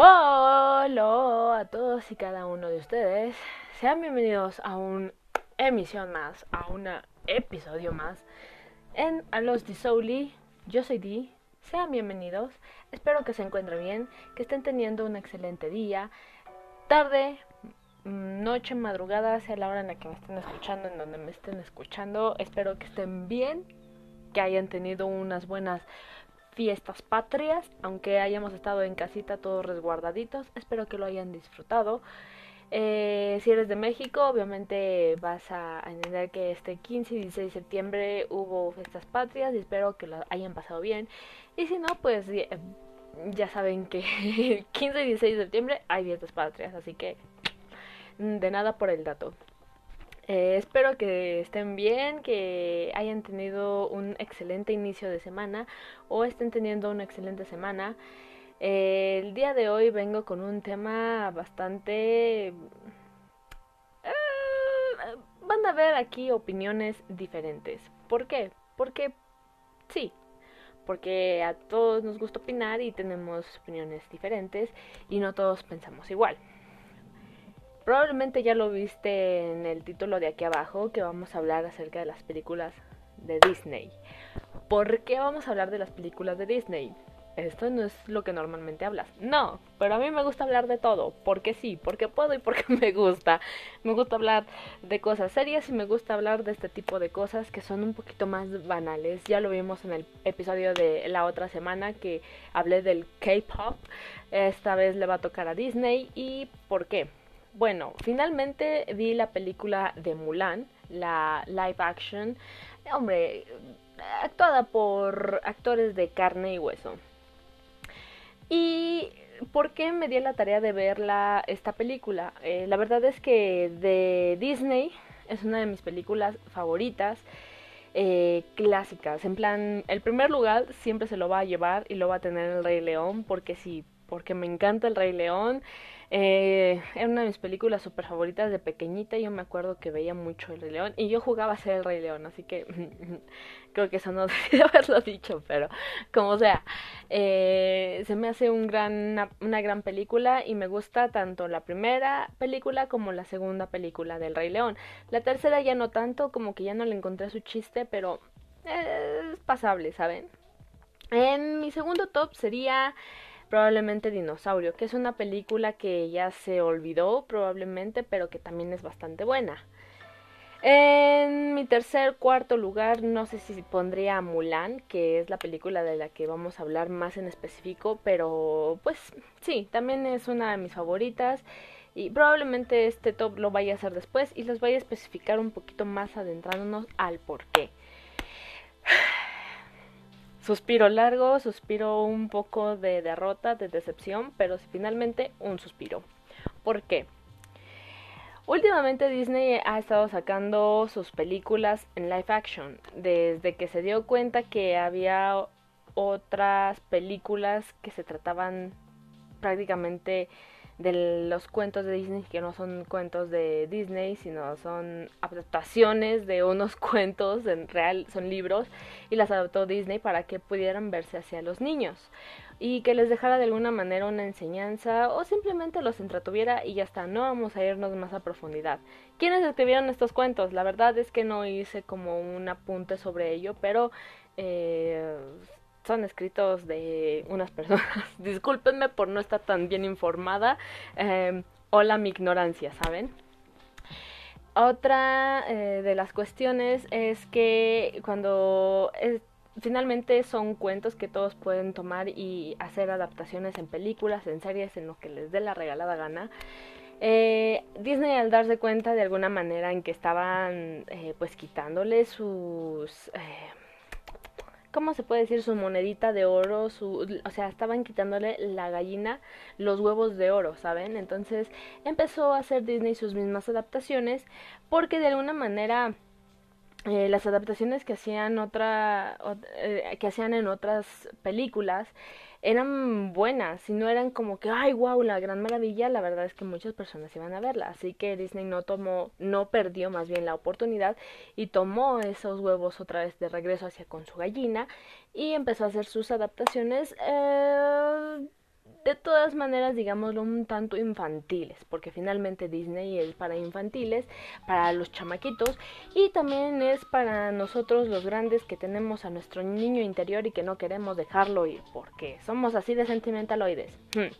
Hola a todos y cada uno de ustedes. Sean bienvenidos a una emisión más, a un episodio más en A los Souli. Yo soy Di. Sean bienvenidos. Espero que se encuentren bien, que estén teniendo un excelente día, tarde, noche, madrugada, sea la hora en la que me estén escuchando, en donde me estén escuchando. Espero que estén bien, que hayan tenido unas buenas fiestas patrias, aunque hayamos estado en casita todos resguardaditos. Espero que lo hayan disfrutado. Eh, si eres de México, obviamente vas a entender que este 15 y 16 de septiembre hubo fiestas patrias y espero que lo hayan pasado bien. Y si no, pues ya saben que 15 y 16 de septiembre hay fiestas patrias, así que de nada por el dato. Eh, espero que estén bien, que hayan tenido un excelente inicio de semana o estén teniendo una excelente semana. Eh, el día de hoy vengo con un tema bastante... Eh, van a ver aquí opiniones diferentes. ¿Por qué? Porque sí, porque a todos nos gusta opinar y tenemos opiniones diferentes y no todos pensamos igual. Probablemente ya lo viste en el título de aquí abajo que vamos a hablar acerca de las películas de Disney. ¿Por qué vamos a hablar de las películas de Disney? Esto no es lo que normalmente hablas. No, pero a mí me gusta hablar de todo. Porque sí, porque puedo y porque me gusta. Me gusta hablar de cosas serias y me gusta hablar de este tipo de cosas que son un poquito más banales. Ya lo vimos en el episodio de la otra semana que hablé del K-Pop. Esta vez le va a tocar a Disney. ¿Y por qué? Bueno, finalmente vi la película de Mulan, la live action, hombre, actuada por actores de carne y hueso. ¿Y por qué me di la tarea de ver esta película? Eh, la verdad es que de Disney es una de mis películas favoritas. Eh, clásicas. En plan, el primer lugar siempre se lo va a llevar y lo va a tener el Rey León, porque sí, porque me encanta el Rey León. Eh, era una de mis películas super favoritas de pequeñita. Yo me acuerdo que veía mucho El Rey León y yo jugaba a ser el Rey León, así que creo que eso no debería haberlo dicho, pero como sea, eh, se me hace un gran, una, gran película y me gusta tanto la primera película como la segunda película del Rey León. La tercera ya no tanto, como que ya no le encontré su chiste, pero es pasable, ¿saben? En mi segundo top sería probablemente Dinosaurio, que es una película que ya se olvidó probablemente, pero que también es bastante buena. En mi tercer, cuarto lugar, no sé si pondría Mulan, que es la película de la que vamos a hablar más en específico, pero pues sí, también es una de mis favoritas y probablemente este top lo vaya a hacer después y les voy a especificar un poquito más adentrándonos al por qué. Suspiro largo, suspiro un poco de derrota, de decepción, pero finalmente un suspiro. ¿Por qué? Últimamente Disney ha estado sacando sus películas en live action, desde que se dio cuenta que había otras películas que se trataban prácticamente de los cuentos de Disney que no son cuentos de Disney, sino son adaptaciones de unos cuentos, en real son libros, y las adaptó Disney para que pudieran verse hacia los niños y que les dejara de alguna manera una enseñanza o simplemente los entretuviera y ya está, no vamos a irnos más a profundidad. ¿Quiénes escribieron estos cuentos? La verdad es que no hice como un apunte sobre ello, pero eh, son escritos de unas personas. Discúlpenme por no estar tan bien informada. Eh, hola mi ignorancia, ¿saben? Otra eh, de las cuestiones es que cuando finalmente son cuentos que todos pueden tomar y hacer adaptaciones en películas, en series, en lo que les dé la regalada gana. Eh, Disney al darse cuenta de alguna manera en que estaban pues quitándole sus ¿cómo se puede decir? Su monedita de oro, su, o sea, estaban quitándole la gallina los huevos de oro, ¿saben? Entonces empezó a hacer Disney sus mismas adaptaciones porque de alguna manera eh, las adaptaciones que hacían otra, eh, que hacían en otras películas eran buenas y no eran como que ay wow la gran maravilla la verdad es que muchas personas iban a verla. Así que Disney no tomó no perdió más bien la oportunidad y tomó esos huevos otra vez de regreso hacia con su gallina y empezó a hacer sus adaptaciones eh, de todas maneras, digámoslo, un tanto infantiles, porque finalmente Disney es para infantiles, para los chamaquitos, y también es para nosotros los grandes que tenemos a nuestro niño interior y que no queremos dejarlo ir, porque somos así de sentimentaloides. Hmm.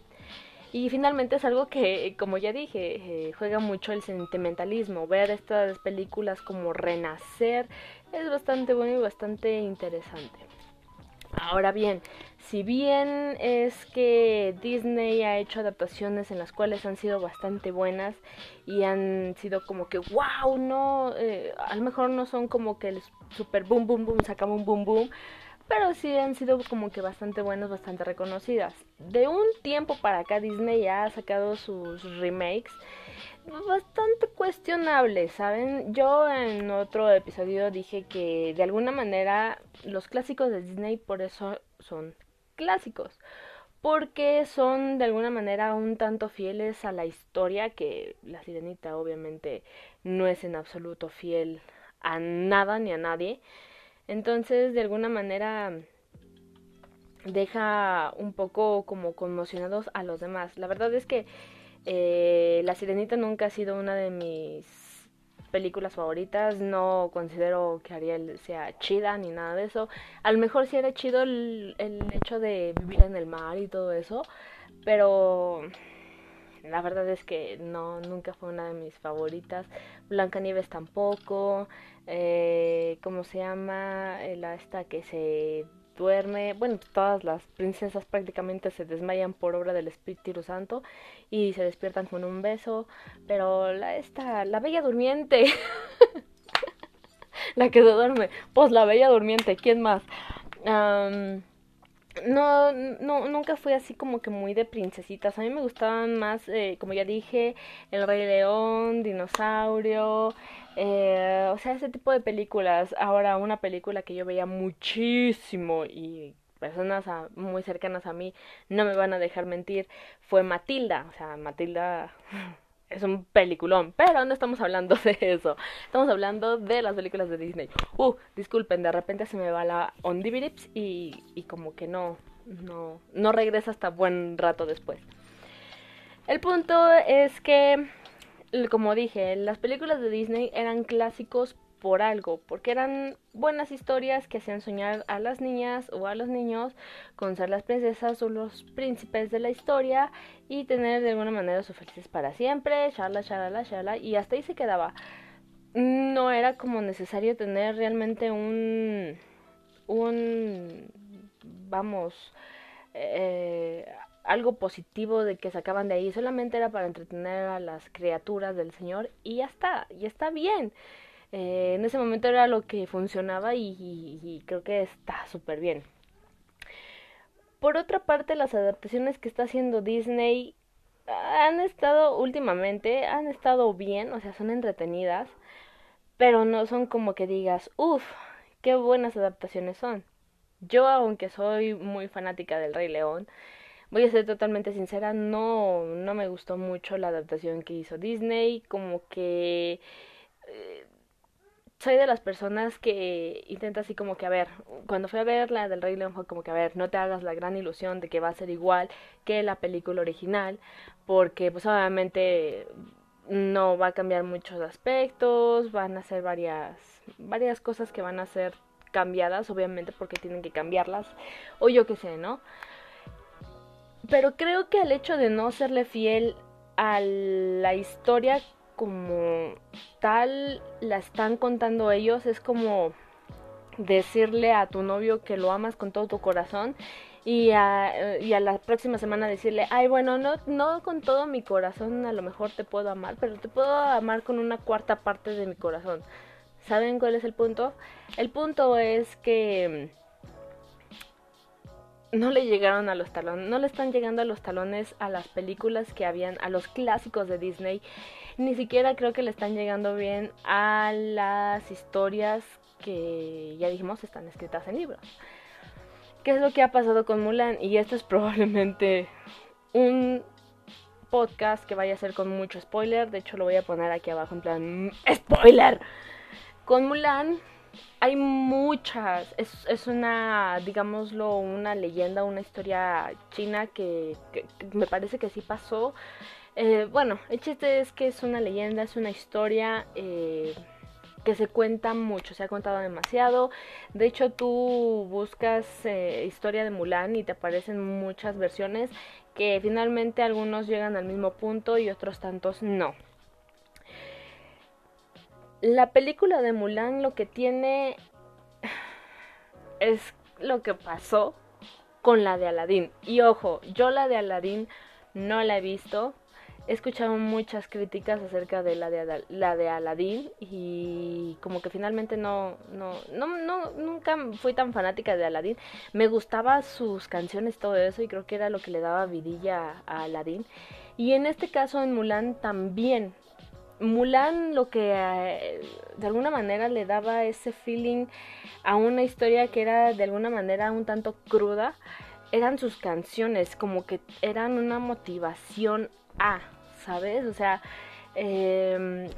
Y finalmente es algo que, como ya dije, eh, juega mucho el sentimentalismo. Ver estas películas como Renacer es bastante bueno y bastante interesante. Ahora bien, si bien es que Disney ha hecho adaptaciones en las cuales han sido bastante buenas y han sido como que wow, no, eh, a lo mejor no son como que el super boom boom boom, sacamos un boom boom, pero sí han sido como que bastante buenas, bastante reconocidas. De un tiempo para acá Disney ya ha sacado sus remakes bastante cuestionables, ¿saben? Yo en otro episodio dije que de alguna manera los clásicos de Disney por eso son clásicos, porque son de alguna manera un tanto fieles a la historia que la sirenita obviamente no es en absoluto fiel a nada ni a nadie. Entonces, de alguna manera deja un poco como conmocionados a los demás. La verdad es que eh, La Sirenita nunca ha sido una de mis películas favoritas. No considero que Ariel sea chida ni nada de eso. A lo mejor sí era chido el, el hecho de vivir en el mar y todo eso. Pero la verdad es que no, nunca fue una de mis favoritas. Blancanieves tampoco eh, ¿cómo se llama? Eh, la esta que se duerme, bueno, todas las princesas prácticamente se desmayan por obra del Espíritu Santo y se despiertan con un beso, pero la esta, la bella durmiente, la que se duerme, pues la bella durmiente, ¿quién más? no, no, nunca fui así como que muy de princesitas. A mí me gustaban más, eh, como ya dije, El Rey León, Dinosaurio, eh, o sea, ese tipo de películas. Ahora, una película que yo veía muchísimo y personas muy cercanas a mí no me van a dejar mentir, fue Matilda. O sea, Matilda es un peliculón, pero no estamos hablando de eso. Estamos hablando de las películas de Disney. Uh, disculpen, de repente se me va la Ondivirips y, y como que no, no, no regresa hasta buen rato después. El punto es que, como dije, las películas de Disney eran clásicos por algo, porque eran buenas historias que hacían soñar a las niñas o a los niños con ser las princesas o los príncipes de la historia y tener de alguna manera sus felices para siempre, charla, charla, charla, y hasta ahí se quedaba. No era como necesario tener realmente un, un, vamos, eh, algo positivo de que sacaban de ahí, solamente era para entretener a las criaturas del Señor y ya está, y está bien. Eh, en ese momento era lo que funcionaba y, creo que está súper bien. Por otra parte, las adaptaciones que está haciendo Disney han estado últimamente, han estado bien, o sea, son entretenidas, pero no son como que digas, uff, qué buenas adaptaciones son. Yo, aunque soy muy fanática del Rey León, voy a ser totalmente sincera, no, no me gustó mucho la adaptación que hizo Disney, como que... Eh, soy de las personas que intenta así como que, a ver, cuando fui a ver la del Rey León fue como que, a ver, no te hagas la gran ilusión de que va a ser igual que la película original, porque pues obviamente no va a cambiar muchos aspectos, van a ser varias, varias cosas que van a ser cambiadas, obviamente porque tienen que cambiarlas, o yo qué sé, ¿no? Pero creo que el hecho de no serle fiel a la historia como tal la están contando ellos, es como decirle a tu novio que lo amas con todo tu corazón y a, y a la próxima semana decirle, ay, bueno, no, no con todo mi corazón a lo mejor te puedo amar, pero te puedo amar con una cuarta parte de mi corazón. ¿Saben cuál es el punto? El punto es que no le llegaron a los talones, no le están llegando a los talones a las películas que habían, a los clásicos de Disney ni siquiera creo que le están llegando bien a las historias que ya dijimos están escritas en libros. ¿Qué es lo que ha pasado con Mulan? Y esto es probablemente un podcast que vaya a ser con mucho spoiler. De hecho, lo voy a poner aquí abajo en plan spoiler. Con Mulan, hay muchas, es, es una, digámoslo, una leyenda, una historia china que, me parece que sí pasó. Eh, bueno, el chiste es que es una leyenda, es una historia eh, que se cuenta mucho, se ha contado demasiado. De hecho, tú buscas eh, historia de Mulan y te aparecen muchas versiones que finalmente algunos llegan al mismo punto y otros tantos no. La película de Mulan lo que tiene es lo que pasó con la de Aladdin. Y ojo, yo la de Aladdin no la he visto. He escuchado muchas críticas acerca de la de, la Aladdin y como que finalmente no, no, no, no, nunca fui tan fanática de Aladdin. Me gustaba sus canciones, todo eso y creo que era lo que le daba vidilla a Aladdin. Y en este caso en Mulan también Mulan lo que eh, de alguna manera le daba ese feeling a una historia que era de alguna manera un tanto cruda eran sus canciones, como que eran una motivación a, ¿sabes? O sea, em,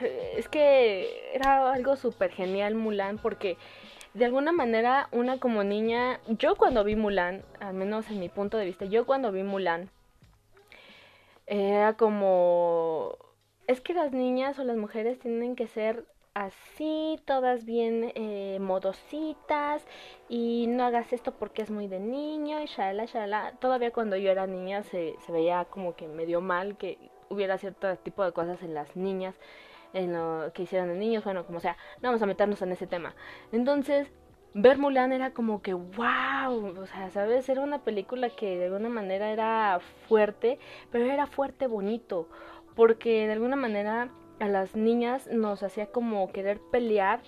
es que era algo súper genial Mulan porque de alguna manera una como niña, yo cuando vi Mulan, al menos en mi punto de vista, yo cuando vi Mulan, era como es que las niñas o las mujeres tienen que ser así, todas bien eh, modositas y no hagas esto porque es muy de niño y shalala, shalala. Todavía cuando yo era niña se, se veía como que medio mal que hubiera cierto tipo de cosas en las niñas, en lo que hicieran de niños, bueno, como sea, no vamos a meternos en ese tema. Entonces, ver Mulan era como que wow, o sea, sabes, era una película que de alguna manera era fuerte, pero era fuerte bonito porque de alguna manera a las niñas nos hacía como querer pelear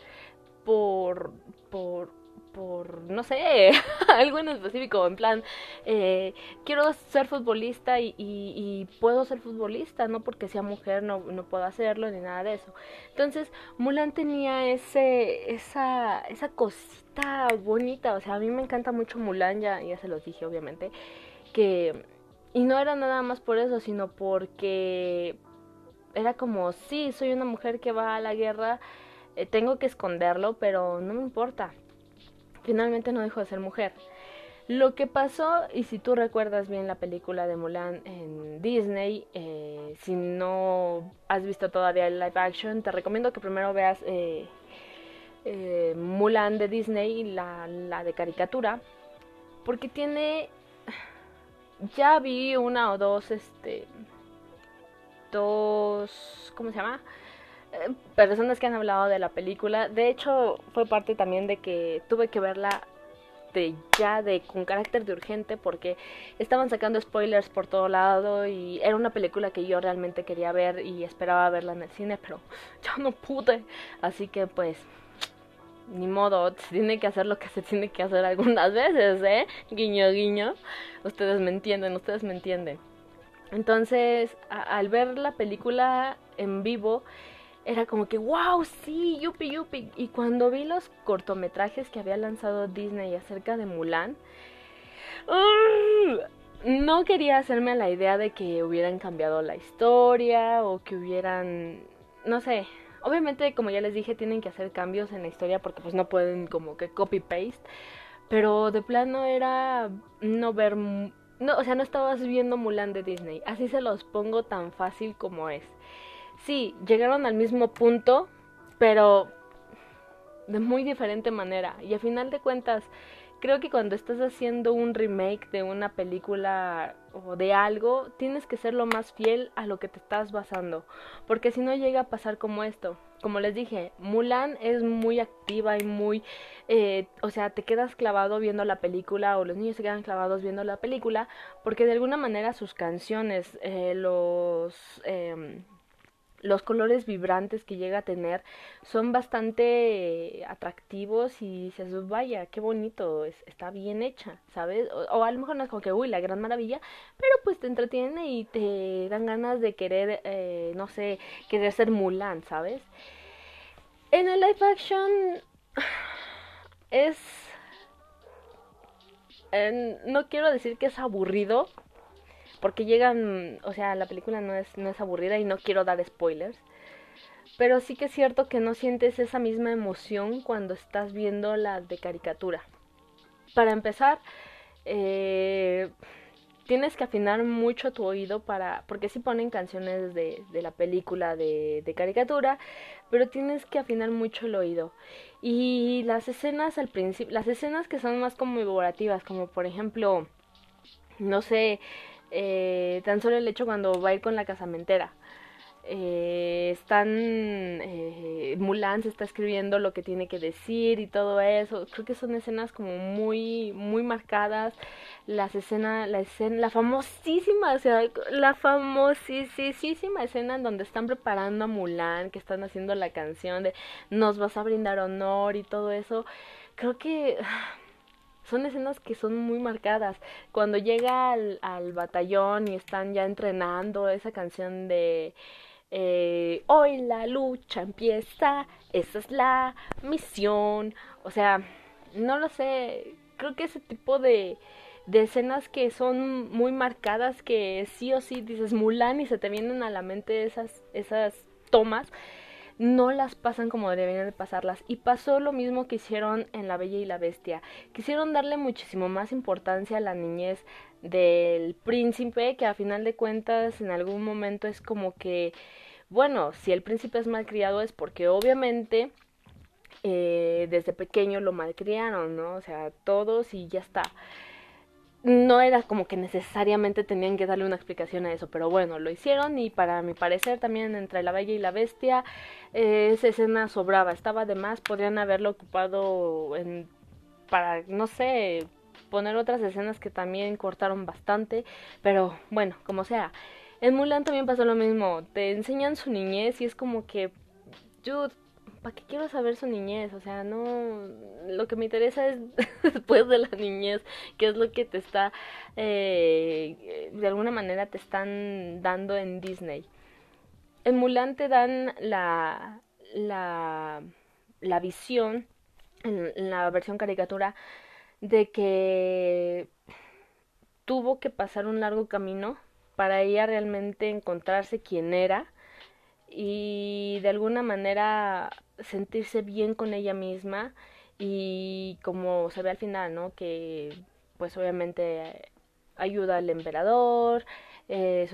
por, por, por, no sé, algo en específico, en plan, eh, quiero ser futbolista y, y, puedo ser futbolista, no porque sea mujer no, no puedo hacerlo ni nada de eso. Entonces, Mulan tenía ese, esa, esa cosita bonita, o sea, a mí me encanta mucho Mulan, ya, ya se los dije obviamente, que y no era nada más por eso, sino porque era como, sí, soy una mujer que va a la guerra, eh, tengo que esconderlo, pero no me importa. Finalmente no dejo de ser mujer. Lo que pasó, y si tú recuerdas bien la película de Mulan en Disney, eh, si no has visto todavía el live action, te recomiendo que primero veas eh, Mulan de Disney, la, la de caricatura, porque tiene ya vi una o dos, este, dos, ¿cómo se llama? Eh, personas que han hablado de la película. De hecho, fue parte también de que tuve que verla de ya de con carácter de urgente porque estaban sacando spoilers por todo lado y era una película que yo realmente quería ver y esperaba verla en el cine, pero ya no pude. Así que pues ni modo, se tiene que hacer lo que se tiene que hacer algunas veces, ¿eh? Guiño, guiño. Ustedes me entienden, ustedes me entienden. Entonces, al ver la película en vivo, era como que, wow, sí, yupi, yupi. Y cuando vi los cortometrajes que había lanzado Disney acerca de Mulan, no quería hacerme la idea de que hubieran cambiado la historia o que hubieran, no sé, Obviamente, como ya les dije, tienen que hacer cambios en la historia porque pues no pueden como que copy-paste. Pero de plano era no ver... No, o sea, no estabas viendo Mulan de Disney. Así se los pongo tan fácil como es. Sí, llegaron al mismo punto, pero de muy diferente manera. Y a final de cuentas, creo que cuando estás haciendo un remake de una película o de algo, tienes que ser lo más fiel a lo que te estás basando, porque si no llega a pasar como esto. Como les dije, Mulan es muy activa y muy, eh, o sea, te quedas clavado viendo la película o los niños se quedan clavados viendo la película, porque de alguna manera sus canciones, eh, los... Eh, los colores vibrantes que llega a tener son bastante atractivos y dices, vaya, qué bonito, está bien hecha, ¿sabes? O, a lo mejor no es como que, uy, la gran maravilla, pero pues te entretiene y te dan ganas de querer, eh, no sé, querer ser Mulan, ¿sabes? En el live action es... no quiero decir que es aburrido, porque llegan, o sea, la película no es, no es aburrida y no quiero dar spoilers. pero sí que es cierto que no sientes esa misma emoción cuando estás viendo la de caricatura. Para empezar, eh, tienes que afinar mucho tu oído para, porque sí ponen canciones de, de la película de, de, caricatura, pero tienes que afinar mucho el oído. Y las escenas al principio, las escenas que son más conmemorativas, como por ejemplo, no sé, eh, tan solo el hecho cuando va a ir con la casamentera. Eh, están eh, Mulan se está escribiendo lo que tiene que decir y todo eso. Creo que son escenas como muy muy marcadas. Las escenas la escena la famosísima o sea la famosísima escena en donde están preparando a Mulan que están haciendo la canción de nos vas a brindar honor y todo eso. Creo que son escenas que son muy marcadas. Cuando llega al, al batallón y están ya entrenando esa canción de eh, hoy la lucha empieza, esa es la misión. O sea, no lo sé, creo que ese tipo de, de escenas que son muy marcadas, que sí o sí dices Mulan y se te vienen a la mente esas, esas tomas, no las pasan como deberían de pasarlas. Y pasó lo mismo que hicieron en La Bella y la Bestia. Quisieron darle muchísimo más importancia a la niñez del príncipe, que a final de cuentas en algún momento es como que, bueno, si el príncipe es malcriado es porque obviamente eh, desde pequeño lo malcriaron, ¿no? O sea, todos y ya está. No era como que necesariamente tenían que darle una explicación a eso, pero bueno, lo hicieron y para mi parecer también entre la bella y la bestia eh, esa escena sobraba, estaba de más, podrían haberlo ocupado en para, no sé, poner otras escenas que también cortaron bastante, pero bueno, como sea. En Mulan también pasó lo mismo, te enseñan su niñez y es como que, ¿para qué quiero saber su niñez? O sea, no, lo que me interesa es después de la niñez, qué es lo que te está, eh, de alguna manera te están dando en Disney. En Mulan te dan la, la, la visión, en la versión caricatura, de que tuvo que pasar un largo camino para ella realmente encontrarse quién era y de alguna manera sentirse bien con ella misma y como se ve al final, ¿no? Que pues obviamente ayuda al emperador, eh,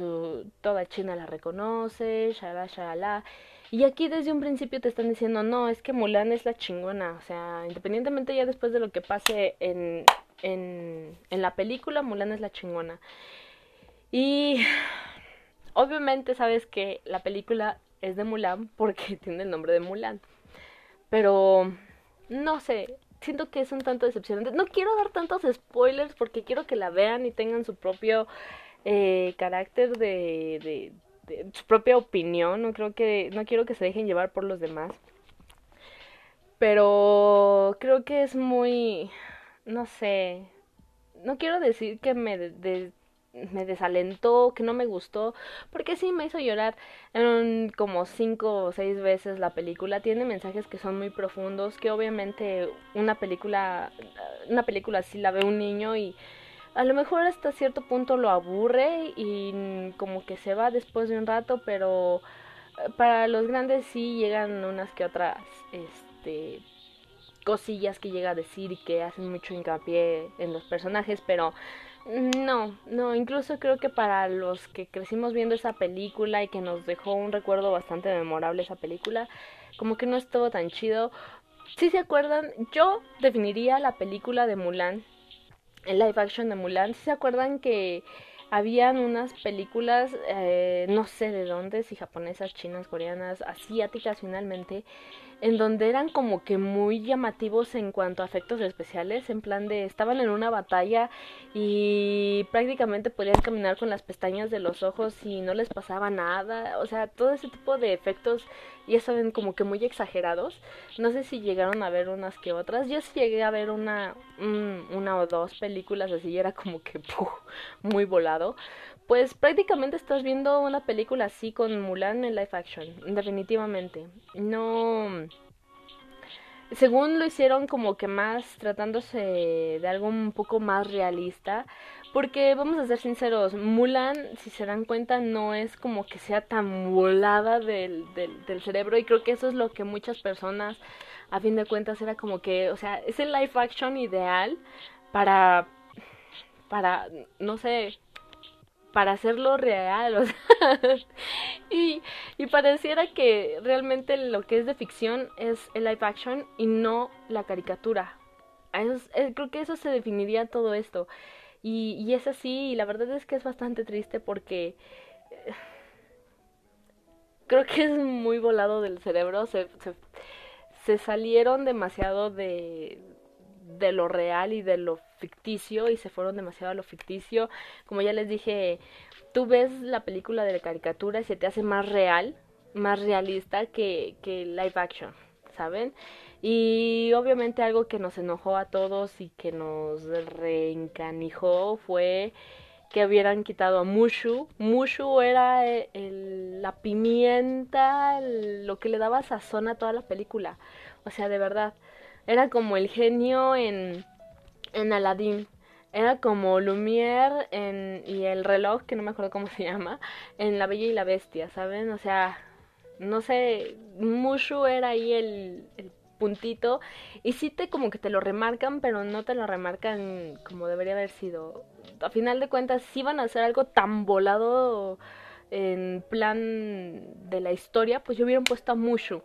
toda China la reconoce, shalala, shalala. Y aquí desde un principio te están diciendo, no, es que Mulan es la chingona, o sea, independientemente ya después de lo que pase en, en, en la película, Mulan es la chingona. Y obviamente sabes que la película es de Mulan porque tiene el nombre de Mulan. Pero no sé, siento que es un tanto decepcionante. No quiero dar tantos spoilers porque quiero que la vean y tengan su propio eh, carácter de, de, su propia opinión. No creo que no quiero que se dejen llevar por los demás. Pero creo que es muy, no sé, no quiero decir que me me desalentó, que no me gustó, porque sí me hizo llorar en como cinco o seis veces la película. Tiene mensajes que son muy profundos, que obviamente una película, una película así la ve un niño y a lo mejor hasta cierto punto lo aburre y como que se va después de un rato, pero para los grandes sí llegan unas que otras, este cosillas que llega a decir y que hacen mucho hincapié en los personajes, pero no, no, incluso creo que para los que crecimos viendo esa película y que nos dejó un recuerdo bastante memorable esa película, como que no estuvo tan chido. Si se acuerdan, yo definiría la película de Mulan, el live action de Mulan, si se acuerdan que habían unas películas, eh, no sé de dónde, si japonesas, chinas, coreanas, asiáticas finalmente, en donde eran como que muy llamativos en cuanto a efectos especiales, en plan de estaban en una batalla y prácticamente podían caminar con las pestañas de los ojos y no les pasaba nada, o sea, todo ese tipo de efectos ya saben como que muy exagerados. No sé si llegaron a ver unas que otras, yo sí llegué a ver una una o dos películas así y era como que muy volado pues prácticamente estás viendo una película así con Mulan en live action, definitivamente. No según lo hicieron como que más tratándose de algo un poco más realista, Porque vamos a ser sinceros, Mulan, si se dan cuenta, no es como que sea tan volada del, del, cerebro y creo que eso es lo que muchas personas, a fin de cuentas, era como que, o sea, es el live action ideal para, para, no sé, para hacerlo real, o sea, y, pareciera que realmente lo que es de ficción es el live action y no la caricatura. Creo que eso se definiría todo esto. Y, y es así, y la verdad es que es bastante triste porque eh, creo que es muy volado del cerebro, se salieron demasiado de, de lo real y de lo ficticio y se fueron demasiado a lo ficticio. Como ya les dije, tú ves la película de la caricatura y se te hace más real, más realista que, que live action, ¿saben? Y obviamente algo que nos enojó a todos y que nos reencanijó fue que hubieran quitado a Mushu. Mushu era el, la pimienta, lo que le daba sazón a toda la película. O sea, de verdad. Era como el genio en, en Aladdin. Era como Lumière en, y el reloj, que no me acuerdo cómo se llama, en La Bella y la Bestia, ¿saben? O sea, no sé, Mushu era ahí el, puntito y sí te como que te lo remarcan, pero no te lo remarcan como debería haber sido. A final de cuentas, si van a hacer algo tan volado en plan de la historia, pues yo hubieran puesto a Mushu.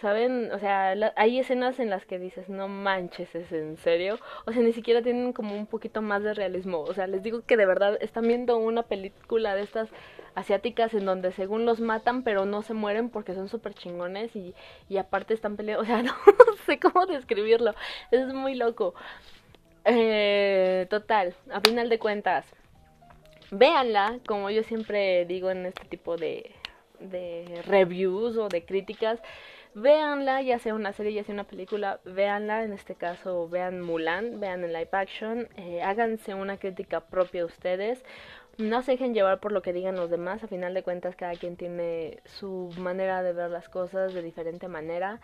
¿Saben? O sea, la, hay escenas en las que dices, no manches, ¿es en serio? O sea, ni siquiera tienen como un poquito más de realismo. O sea, les digo que de verdad están viendo una película de estas asiáticas en donde según los matan, pero no se mueren porque son súper chingones y, y aparte están peleando. O sea, no sé cómo describirlo. Es muy loco. Eh, total, a final de cuentas, véanla, como yo siempre digo en este tipo de, de reviews o de críticas véanla, ya sea una serie, ya sea una película, véanla, en este caso vean Mulan, vean en live action, eh, háganse una crítica propia ustedes, no se dejen llevar por lo que digan los demás, a final de cuentas cada quien tiene su manera de ver las cosas de diferente manera.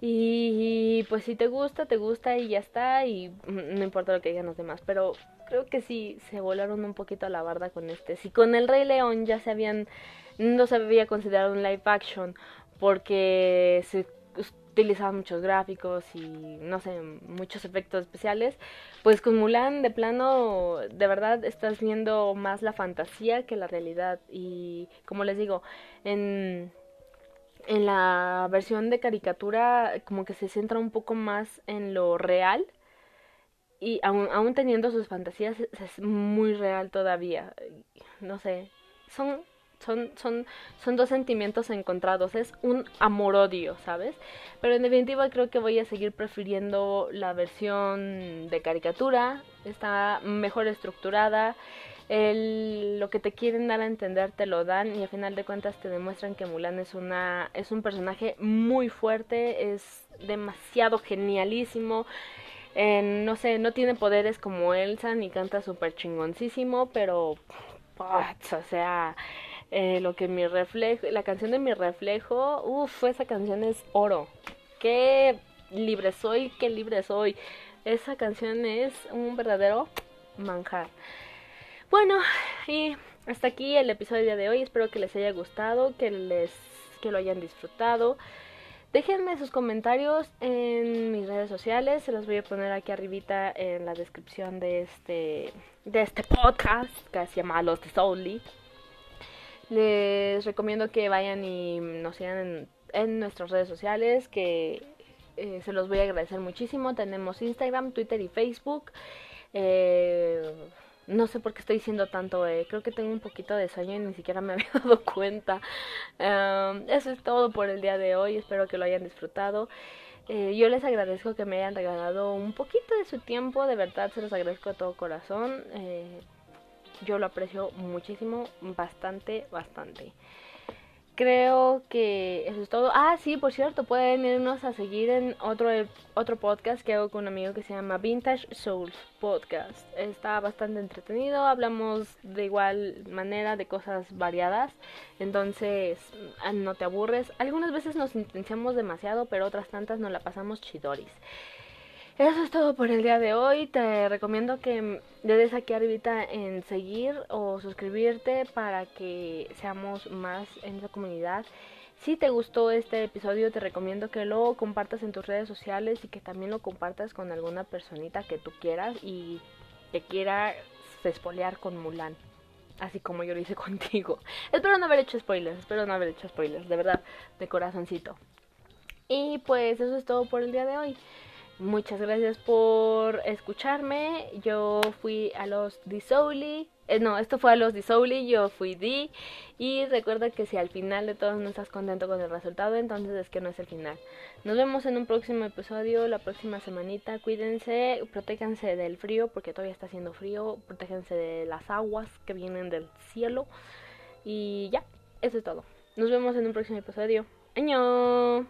Y pues si te gusta, te gusta y ya está, y no importa lo que digan los demás, pero creo que sí se volaron un poquito a la barda con este. Si con el Rey León ya se habían, no se había considerado un live action, porque se utilizaban muchos gráficos y no sé, muchos efectos especiales, pues con Mulan de plano de verdad estás viendo más la fantasía que la realidad y como les digo, en en la versión de caricatura como que se centra un poco más en lo real y aún, aún teniendo sus fantasías es muy real todavía. No sé, son son, son, son dos sentimientos encontrados, es un amor-odio, ¿sabes? Pero en definitiva creo que voy a seguir prefiriendo la versión de caricatura, está mejor estructurada, el, lo que te quieren dar a entender te lo dan y a final de cuentas te demuestran que Mulan es, una, es un personaje muy fuerte, es demasiado genialísimo. No sé, no tiene poderes como Elsa ni canta súper chingoncísimo, pero... o sea, eh, lo que mi reflejo, la canción de mi reflejo, uff, esa canción es oro. Qué libre soy, qué libre soy. Esa canción es un verdadero manjar. Bueno, y hasta aquí el episodio de hoy. Espero que les haya gustado, que les que lo hayan disfrutado. Déjenme sus comentarios en mis redes sociales, se los voy a poner aquí arribita en la descripción de este de este podcast que se Los de. Les recomiendo que vayan y nos sigan en, en nuestras redes sociales, que eh, se los voy a agradecer muchísimo. Tenemos Instagram, Twitter y Facebook. Eh, no sé por qué estoy diciendo tanto, eh. creo que tengo un poquito de sueño y ni siquiera me había dado cuenta. Um, eso es todo por el día de hoy, espero que lo hayan disfrutado. Eh, yo les agradezco que me hayan regalado un poquito de su tiempo, de verdad se los agradezco de todo corazón. Eh, yo lo aprecio muchísimo, bastante, bastante. Creo que eso es todo. Ah, sí, por cierto, pueden irnos a seguir en otro, otro podcast que hago con un amigo que se llama Vintage Souls Podcast. Está bastante entretenido, hablamos de igual manera de cosas variadas, entonces ah, no te aburres. Algunas veces nos intenciamos demasiado, pero otras tantas nos la pasamos chidoris. Eso es todo por el día de hoy. Te recomiendo que le des aquí arribita en seguir o suscribirte para que seamos más en esa comunidad. Si te gustó este episodio, te recomiendo que lo compartas en tus redes sociales y que también lo compartas con alguna personita que tú quieras y que quiera espolear con Mulan. Así como yo lo hice contigo. Espero no haber hecho spoilers, espero no haber hecho spoilers, de verdad, de corazoncito. Y pues eso es todo por el día de hoy. Muchas gracias por escucharme. Yo fui a los Disouli. Eh, no, esto fue a los Disouli, yo fui Di. Y recuerda que si al final de todo no estás contento con el resultado, entonces es que no es el final. Nos vemos en un próximo episodio, la próxima semanita. Cuídense, protéjanse del frío porque todavía está haciendo frío. Protéjanse de las aguas que vienen del cielo. Y ya, eso es todo. Nos vemos en un próximo episodio. ¡Año!